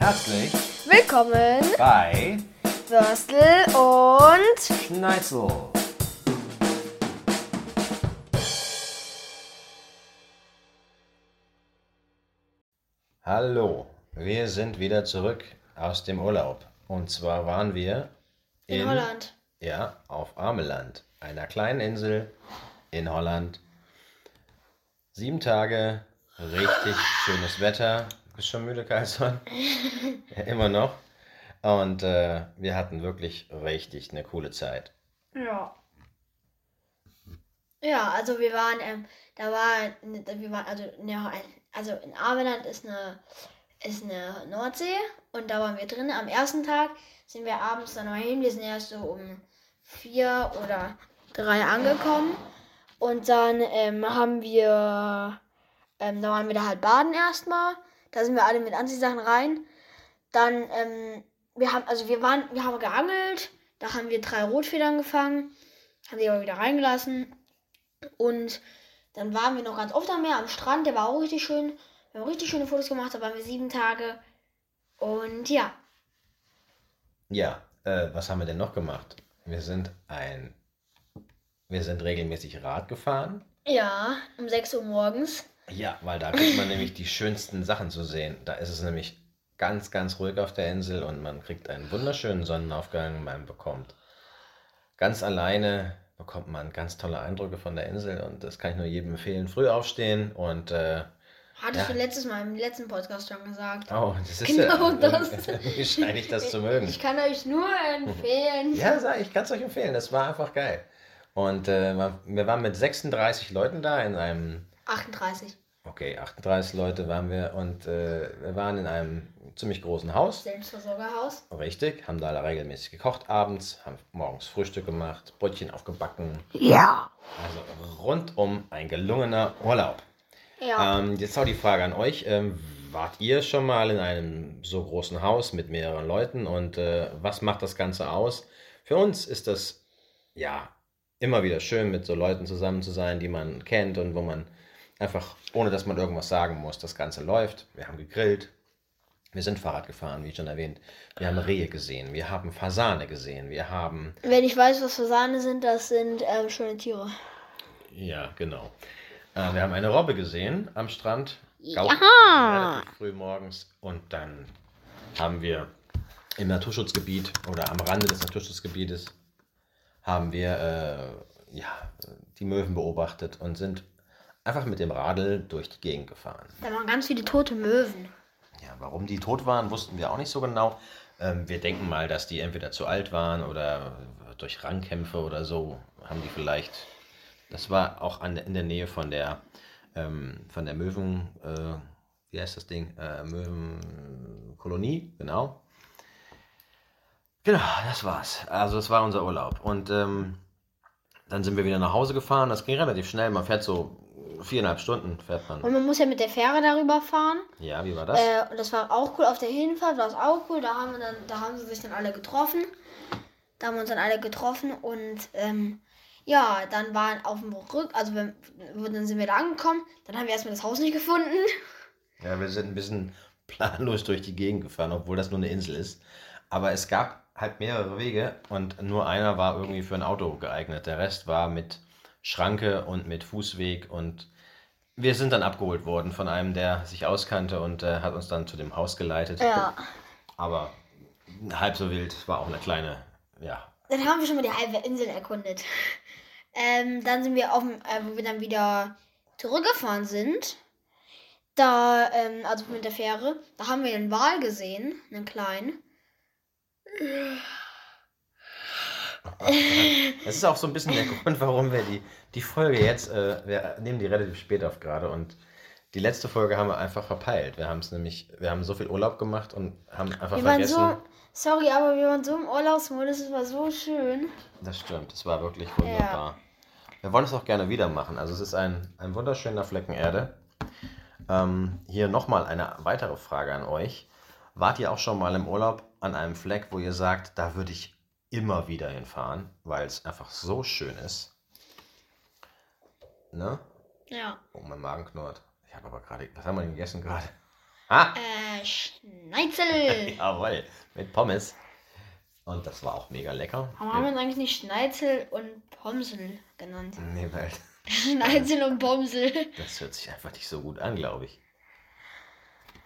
Herzlich Willkommen, bei Würstel und Schneitzel. Hallo, wir sind wieder zurück aus dem Urlaub. Und zwar waren wir in, Holland. Ja, auf Ameland, einer kleinen Insel in Holland. Sieben Tage, richtig schönes Wetter. Bist schon müde, Karlsson? ja, immer noch. Und äh, wir hatten wirklich richtig eine coole Zeit. Ja. Ja, also wir waren, ähm, da war, wir waren, also, ne, also in Ameland ist eine, ist eine Nordsee und da waren wir drin. Am ersten Tag sind wir abends dann noch hin. Wir sind erst so um vier oder drei angekommen. Und dann ähm, haben wir, ähm, da waren wir da halt baden erstmal. Da sind wir alle mit Anziehsachen rein. Dann, ähm, wir haben, also wir waren, wir haben geangelt. Da haben wir drei Rotfedern gefangen. Haben die aber wieder reingelassen. Und dann waren wir noch ganz oft am Meer, am Strand. Der war auch richtig schön. Wir haben richtig schöne Fotos gemacht. Da waren wir sieben Tage. Und ja. Ja, äh, was haben wir denn noch gemacht? Wir sind ein. Wir sind regelmäßig Rad gefahren. Ja, um 6 Uhr morgens. Ja, weil da kriegt man nämlich die schönsten Sachen zu sehen. Da ist es nämlich ganz, ganz ruhig auf der Insel und man kriegt einen wunderschönen Sonnenaufgang. Man bekommt ganz alleine bekommt man ganz tolle Eindrücke von der Insel und das kann ich nur jedem empfehlen. Früh aufstehen und äh, Hattest ja. du letztes Mal im letzten Podcast schon gesagt. Oh, das ist genau ja, das. Wie scheine ich das zu mögen. Ich kann euch nur empfehlen. Ja, sag, ich kann es euch empfehlen. Das war einfach geil. Und äh, wir waren mit 36 Leuten da in einem. 38. Okay, 38 Leute waren wir und äh, wir waren in einem ziemlich großen Haus. Selbstversorgerhaus. Richtig, haben da regelmäßig gekocht abends, haben morgens Frühstück gemacht, Brötchen aufgebacken. Ja. Also rundum ein gelungener Urlaub. Ja. Ähm, jetzt auch die Frage an euch. Ähm, wart ihr schon mal in einem so großen Haus mit mehreren Leuten und äh, was macht das Ganze aus? Für uns ist das ja immer wieder schön, mit so Leuten zusammen zu sein, die man kennt und wo man einfach, ohne dass man irgendwas sagen muss, das Ganze läuft. Wir haben gegrillt, wir sind Fahrrad gefahren, wie schon erwähnt. Wir haben Rehe gesehen, wir haben Fasane gesehen, wir haben. Wenn ich weiß, was Fasane sind, das sind ähm, schöne Tiere. Ja, genau. Äh, wir haben eine Robbe gesehen am Strand. Ja. Relativ früh morgens. Und dann haben wir im Naturschutzgebiet oder am Rande des Naturschutzgebietes haben wir äh, ja, die Möwen beobachtet und sind einfach mit dem Radl durch die Gegend gefahren. Da waren ganz viele tote Möwen. Ja, warum die tot waren, wussten wir auch nicht so genau. Ähm, wir denken mal, dass die entweder zu alt waren oder durch Rangkämpfe oder so haben die vielleicht das war auch an, in der Nähe von der, ähm, von der Möwen, äh, wie heißt das Ding? Äh, Möwenkolonie, genau. Genau, das war's. Also das war unser Urlaub. Und ähm, dann sind wir wieder nach Hause gefahren. Das ging relativ schnell. Man fährt so viereinhalb Stunden fährt man. Und man muss ja mit der Fähre darüber fahren. Ja, wie war das? Äh, und das war auch cool. Auf der Hinfahrt war es auch cool. Da haben wir dann, da haben sie sich dann alle getroffen. Da haben wir uns dann alle getroffen und ähm, ja, dann waren auf dem Rück, also wenn, dann sind wir da angekommen, dann haben wir erstmal das Haus nicht gefunden. Ja, wir sind ein bisschen planlos durch die Gegend gefahren, obwohl das nur eine Insel ist. Aber es gab halt mehrere Wege und nur einer war irgendwie für ein Auto geeignet. Der Rest war mit Schranke und mit Fußweg und wir sind dann abgeholt worden von einem, der sich auskannte und äh, hat uns dann zu dem Haus geleitet. Ja. Aber halb so wild, war auch eine kleine, ja. Dann haben wir schon mal die halbe Insel erkundet. Ähm, dann sind wir auf dem, äh, wo wir dann wieder zurückgefahren sind. Da, ähm, also mit der Fähre, da haben wir einen Wal gesehen, einen kleinen. Das ist auch so ein bisschen der Grund, warum wir die, die Folge jetzt, äh, wir nehmen die relativ spät auf gerade und die letzte Folge haben wir einfach verpeilt. Wir haben es nämlich, wir haben so viel Urlaub gemacht und haben einfach wir vergessen. So, sorry, aber wir waren so im Urlaubsmodus, es war so schön. Das stimmt, es war wirklich wunderbar. Ja. Wir wollen es auch gerne wieder machen. Also es ist ein, ein wunderschöner Flecken Erde. Ähm, hier nochmal eine weitere Frage an euch. Wart ihr auch schon mal im Urlaub an einem Fleck, wo ihr sagt, da würde ich immer wieder hinfahren, weil es einfach so schön ist? Ne? Ja. Oh, mein Magen knurrt. Ich habe aber gerade, was haben wir denn gegessen gerade? Ah, Äh, Schneizel. jawohl, mit Pommes. Und das war auch mega lecker. Warum haben wir uns eigentlich nicht Schneizel und Pomsel genannt? Nee, weil Schneizel und Pomsel. das hört sich einfach nicht so gut an, glaube ich.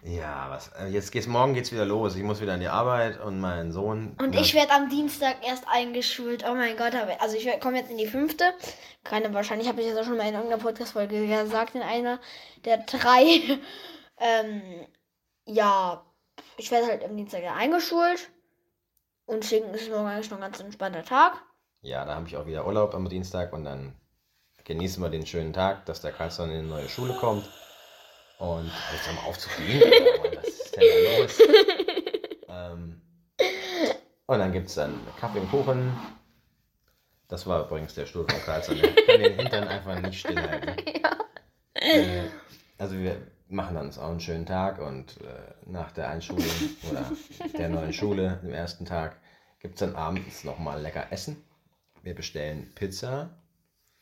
Ja, was? äh, Jetzt geht's morgen geht's wieder los. Ich muss wieder an die Arbeit und mein Sohn. Und ich werde am Dienstag erst eingeschult. Oh mein Gott, aber- also ich komme jetzt in die fünfte. Keine, wahrscheinlich habe ich das auch schon mal in irgendeiner Podcast-Folge gesagt, in einer der drei. ähm, ja, ich werde halt am Dienstag eingeschult. Und deswegen ist es morgen eigentlich noch ein ganz entspannter Tag. Ja, da habe ich auch wieder Urlaub am Dienstag und dann genießen wir den schönen Tag, dass der Karlsson in eine neue Schule kommt. Und jetzt haben wir auf zu fliegen. Alter, Was ist denn da los? ähm, und dann gibt es dann Kaffee und Kuchen. Das war übrigens der Stuhl von Karlsson. Der kann den Hintern einfach nicht stillhalten. Äh, also wir machen dann auch einen schönen Tag und äh, nach der Einschulung oder der neuen Schule, dem ersten Tag, gibt es dann abends nochmal lecker Essen. Wir bestellen Pizza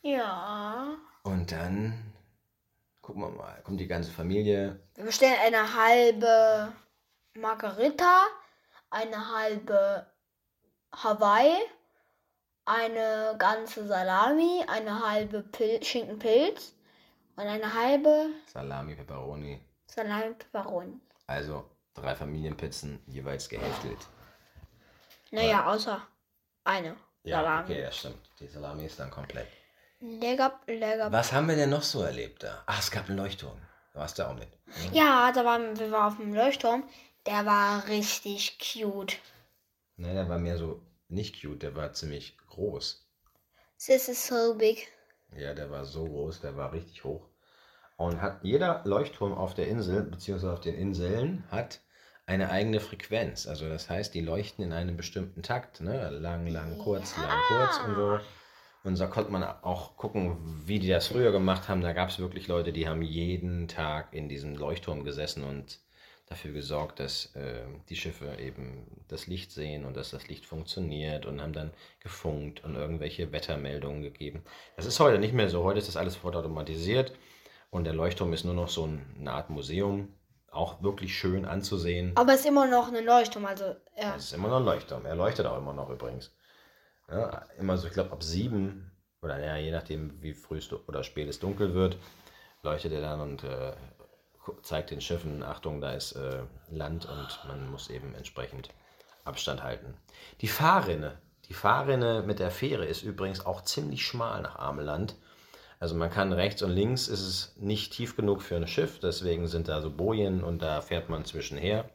Ja. und dann gucken wir mal, kommt die ganze Familie. Wir bestellen eine halbe Margarita, eine halbe Hawaii, eine ganze Salami, eine halbe Pil Schinkenpilz und eine halbe Salami, Pepperoni. Salami Pepperoni. Also drei Familienpizzen, jeweils gehälftet. Naja, außer eine Ja, Salami. okay, das stimmt. Die Salami ist dann komplett. Lecker, lecker. Was haben wir denn noch so erlebt da? Ach, es gab einen Leuchtturm. Du warst da auch mit. ne? Ja, da waren wir waren auf dem Leuchtturm. Der war richtig cute. Nein, der war mehr so nicht cute, der war ziemlich groß. This is so big. Ja, der war so groß, der war richtig hoch. Und hat jeder Leuchtturm auf der Insel, beziehungsweise auf den Inseln, hat eine eigene Frequenz. Also das heißt, die leuchten in einem bestimmten Takt. Ne? Lang, lang, kurz, lang, kurz und so. Und da konnte man auch gucken, wie die das früher gemacht haben. Da gab es wirklich Leute, die haben jeden Tag in diesem Leuchtturm gesessen und dafür gesorgt, dass äh, die Schiffe eben das Licht sehen und dass das Licht funktioniert und haben dann gefunkt und irgendwelche Wettermeldungen gegeben. Das ist heute nicht mehr so. Heute ist das alles vollautomatisiert und der Leuchtturm ist nur noch so ein- eine Art Museum. Auch wirklich schön anzusehen. Aber es ist immer noch ein Leuchtturm, also ja. Es ist immer noch ein Leuchtturm. Er leuchtet auch immer noch übrigens. Ja, immer so, ich glaube, ab sieben oder ja, je nachdem, wie früh oder spät es dunkel wird, leuchtet er dann und äh, zeigt den Schiffen, Achtung, da ist äh, Land und man muss eben entsprechend Abstand halten. Die Fahrrinne, die Fahrrinne mit der Fähre ist übrigens auch ziemlich schmal nach Ameland. Also man kann rechts und links ist es nicht tief genug für ein Schiff, deswegen sind da so Bojen und da fährt man zwischenher.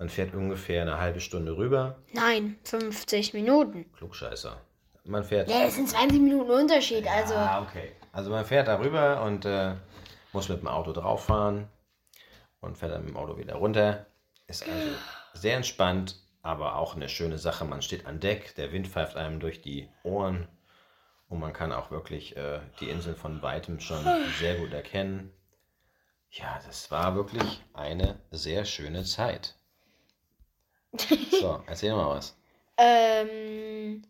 Man fährt ungefähr eine halbe Stunde rüber. Nein, 50 Minuten. Klugscheißer. Man fährt. Ja, das sind 20 Minuten Unterschied, also. Ah, okay. Also man fährt da rüber und äh, muss mit dem Auto drauf fahren und fährt dann mit dem Auto wieder runter. Ist also sehr entspannt, aber auch eine schöne Sache. Man steht an Deck, der Wind pfeift einem durch die Ohren und man kann auch wirklich äh, die Insel von weitem schon sehr gut erkennen. Ja, das war wirklich eine sehr schöne Zeit. So, erzähl mal was. Ähm.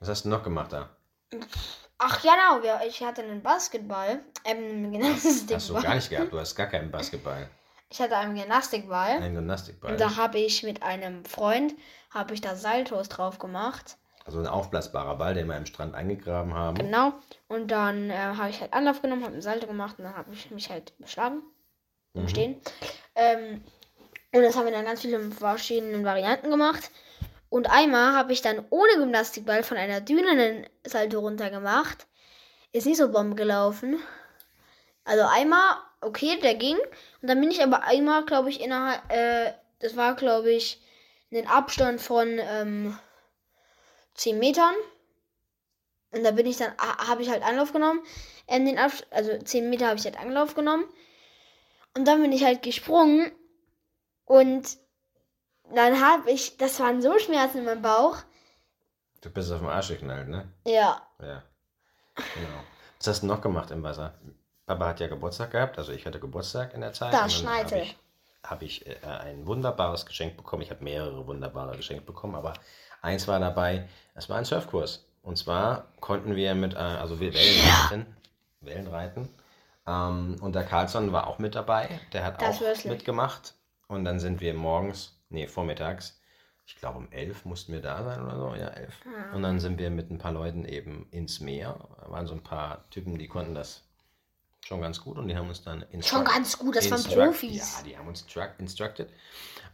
Was hast du noch gemacht da? Ach ja, genau, wir- ich hatte einen Basketball. Ähm, einen Hast du Gymnastikball. gar nicht gehabt. Du hast gar keinen Basketball. Ich hatte einen Gymnastikball. Einen Gymnastikball. Und da habe ich mit einem Freund, habe ich da Saltos drauf gemacht. Also ein aufblasbarer Ball, den wir im Strand eingegraben haben. Genau. Und dann äh, habe ich halt Anlauf genommen, habe einen Salto gemacht und dann habe ich mich halt beschlagen. Mhm. Stehen. Ähm, und das haben wir dann ganz viele verschiedenen Varianten gemacht. Und einmal habe ich dann ohne Gymnastikball von einer Düne einen Salto runter gemacht. Ist nicht so bomb gelaufen. Also einmal, okay, der ging. Und dann bin ich aber einmal, glaube ich, innerhalb, äh, das war, glaube ich, einen Abstand von ähm, 10 Metern. Und da bin ich dann, ha- habe ich halt Anlauf genommen. Ähm, den Abs also 10 Meter habe ich halt Anlauf genommen. Und dann bin ich halt gesprungen. Und dann habe ich, das waren so Schmerzen in meinem Bauch. Du bist auf den Arsch geknallt, ne? Ja. Ja. Genau. Was hast du noch gemacht im Wasser? Papa hat ja Geburtstag gehabt, also ich hatte Geburtstag in der Zeit. Dann Schneitel. Habe ich, hab ich äh, ein wunderbares Geschenk bekommen. Ich habe mehrere wunderbare Geschenke bekommen, aber eins war dabei, es war ein Surfkurs. Und zwar konnten wir mit, äh, also wir Wellenreiten, Wellenreiten. Ähm, und der Carlsson war auch mit dabei. Der hat Das auch mitgemacht. Und dann sind wir morgens, nee, vormittags, ich glaube um elf mussten wir da sein oder so, ja, elf. Und dann sind wir mit ein paar Leuten eben ins Meer. Da waren so ein paar Typen, die konnten das schon ganz gut und die haben uns dann Schon ganz gut, das waren Profis. Ja, die haben uns instruct- instructed.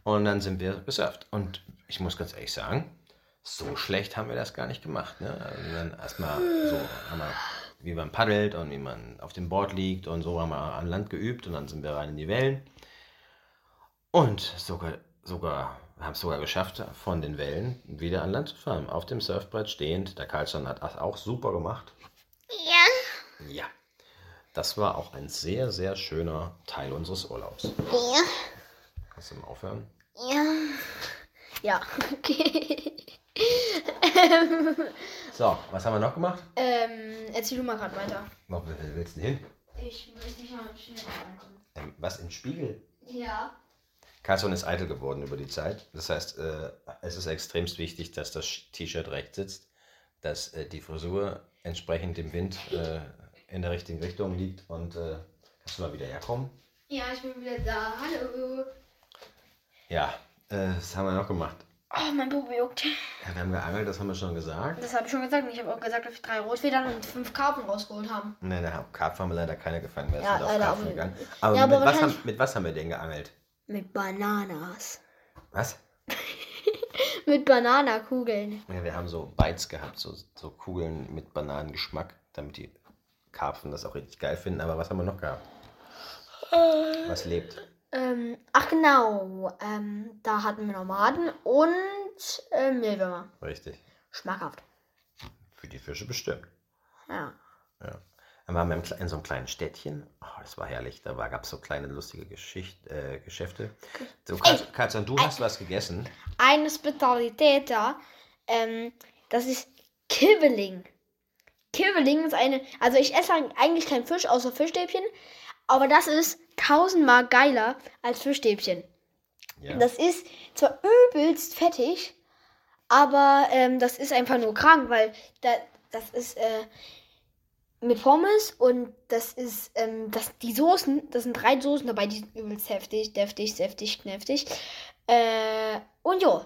Und dann sind wir gesurft. Und ich muss ganz ehrlich sagen, so schlecht haben wir das gar nicht gemacht. Ne? Also dann erstmal so, wir, wie man paddelt und wie man auf dem Board liegt und so haben wir an Land geübt und dann sind wir rein in die Wellen. Und sogar, sogar, wir haben es sogar geschafft, von den Wellen wieder an Land zu fahren. Auf dem Surfbrett stehend. Der Karlsson hat das auch super gemacht. Ja. Ja. Das war auch ein sehr, sehr schöner Teil unseres Urlaubs. Ja. Kannst du mal aufhören? Ja. Ja, okay. So, was haben wir noch gemacht? ähm, erzähl du mal gerade weiter. Wo willst du denn hin? Ich möchte nicht mal schnell ankommen. Ähm, was in Spiegel? Ja. Carlson ist eitel geworden über die Zeit. Das heißt, äh, es ist extremst wichtig, dass das T-Shirt recht sitzt, dass äh, die Frisur entsprechend dem Wind äh, in der richtigen Richtung liegt und äh, kannst du mal wieder herkommen? Ja, ich bin wieder da. Hallo. Ja, äh, was haben wir noch gemacht? Oh, mein Bubi juckt. Ja, wir haben geangelt, das haben wir schon gesagt. Das habe ich schon gesagt. Und ich habe auch gesagt, dass wir drei Rotfedern und fünf Karpfen rausgeholt haben. Nein, da Karpfen haben wir leider keine gefangen. Wir Ja, sind auf leider Karpfen auch gegangen. nicht. Aber, Ja, aber mit, was haben, mit was haben wir denn geangelt? Mit Bananas. Was? Mit Bananakugeln. Ja, wir haben so Bites gehabt, so, so Kugeln mit Bananengeschmack, damit die Karpfen das auch richtig geil finden. Aber was haben wir noch gehabt? Was lebt? Ähm, ach genau. Ähm, da hatten wir Nomaden und äh, Mehlwürmer. Richtig. Schmackhaft. Für die Fische bestimmt. Ja. Ja. Dann waren wir in so einem kleinen Städtchen. Oh, das war herrlich. Da gab es so kleine lustige Geschicht, äh, Geschäfte. So, Katz, Katzan, du hast was gegessen. Eine Spezialität da, ähm, das ist Kibbeling. Kibbeling ist eine, also ich esse eigentlich kein Fisch außer Fischstäbchen, aber das ist tausendmal geiler als Fischstäbchen. Ja. Das ist zwar übelst fettig, aber ähm, das ist einfach nur krank, weil da, das ist äh, mit Pommes und das ist, ähm, das, die Soßen, das sind drei Soßen dabei, die sind übelst heftig, deftig, säftig, knäftig. Äh, und jo,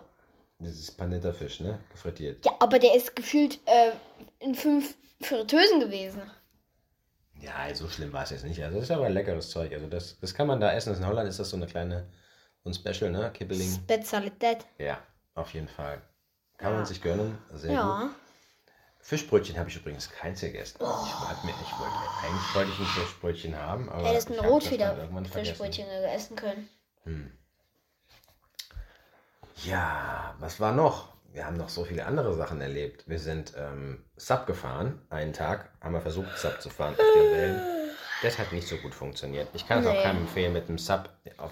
Das ist panierter Fisch, ne? Gefrittiert. ja, aber der ist gefühlt äh, in fünf Fritteusen gewesen. Ja, so schlimm war es jetzt nicht. Also das ist aber leckeres Zeug. Also das, das kann man da essen. In Holland ist das so eine kleine, so ein Special, ne? Kibbeling. Spezialität. Ja, auf jeden Fall. Kann man Ja. sich gönnen. Sehr gut. Fischbrötchen habe ich übrigens keins gegessen. Ich, wollte mir, ich wollte, eigentlich wollte ich ein Fischbrötchen haben, aber Hättest ich ein irgendwann Rotfeder-Fischbrötchen vergessen. essen können. Ja, was war noch? Wir haben noch so viele andere Sachen erlebt. Wir sind ähm, Sub gefahren. Einen Tag haben wir versucht, Sub zu fahren auf den Wellen. Das hat nicht so gut funktioniert. Ich kann es auch Nee. keinem empfehlen, mit einem Sub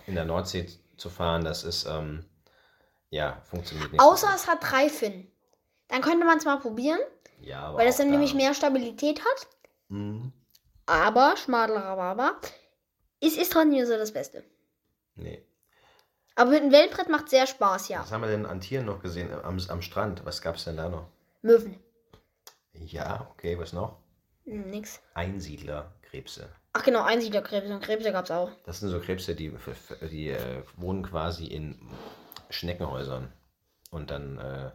in der Nordsee zu fahren. Das ist, ähm, ja, funktioniert nicht. so Außer gut. es hat drei Finnen. Dann könnte man es mal probieren, ja, aber weil das dann da- nämlich mehr Stabilität hat. Mhm. Aber, Schmadlerababa, es ist trotzdem nicht so das Beste. Nee. Aber mit dem Wellenbrett macht sehr Spaß, ja. Was haben wir denn an Tieren noch gesehen am, am Strand? Was gab es denn da noch? Möwen. Ja, okay, was noch? Hm, nix. Einsiedlerkrebse. Ach genau, Einsiedlerkrebse und Krebse gab's auch. Das sind so Krebse, die, die äh, wohnen quasi in Schneckenhäusern. Und dann äh,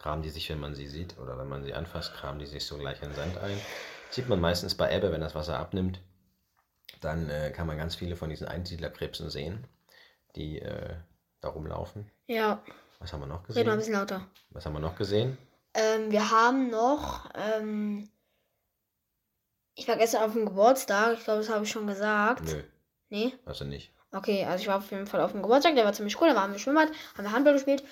kramen die sich, wenn man sie sieht oder wenn man sie anfasst, kramen die sich so gleich in den Sand ein. Sieht man meistens bei Ebbe, wenn das Wasser abnimmt. Dann äh, kann man ganz viele von diesen Einsiedlerkrebsen sehen, die äh, da rumlaufen. Ja, Was haben wir noch red mal ein gesehen? bisschen lauter. Was haben wir noch gesehen? Ähm, wir haben noch, ähm, ich war gestern auf dem Geburtstag, ich glaube, das habe ich schon gesagt. Nö, Nee? also nicht. Okay, also ich war auf jeden Fall auf dem Geburtstag, der war ziemlich cool, da waren wir im Schwimmbad, haben wir Handball gespielt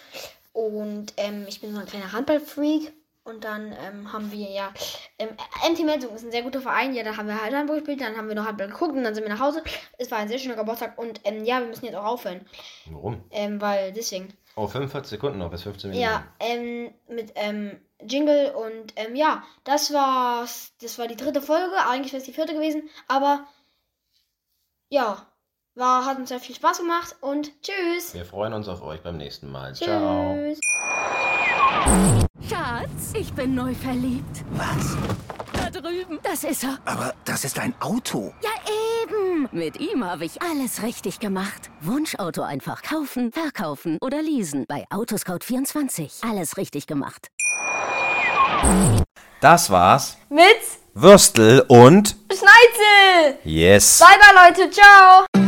und ähm, ich bin so ein kleiner Handballfreak und dann ähm, haben wir ja, ähm, MT Melsung ist ein sehr guter Verein, ja, da haben wir halt Handball gespielt, dann haben wir noch Handball geguckt und dann sind wir nach Hause. Es war ein sehr schöner Geburtstag und ähm, ja, wir müssen jetzt auch aufhören, Warum? ähm, weil deswegen. Oh, 45 Sekunden noch bis 15 Minuten. Ja, ähm, mit ähm, Jingle und ähm, ja, das war's. Das war die dritte Folge. Eigentlich wäre es die vierte gewesen, aber ja, war, hat uns sehr viel Spaß gemacht und tschüss. Wir freuen uns auf euch beim nächsten Mal. Ciao. Tschüss. Schatz, ich bin neu verliebt. Was? Da drüben. Das ist er. Aber das ist ein Auto. Ja, eben. eben. Mit ihm habe ich alles richtig gemacht. Wunschauto einfach kaufen, verkaufen oder leasen. Bei Autoscout24. Alles richtig gemacht. Das war's. Mit Würstel und Schneizel. Yes. Bye bye Leute, ciao.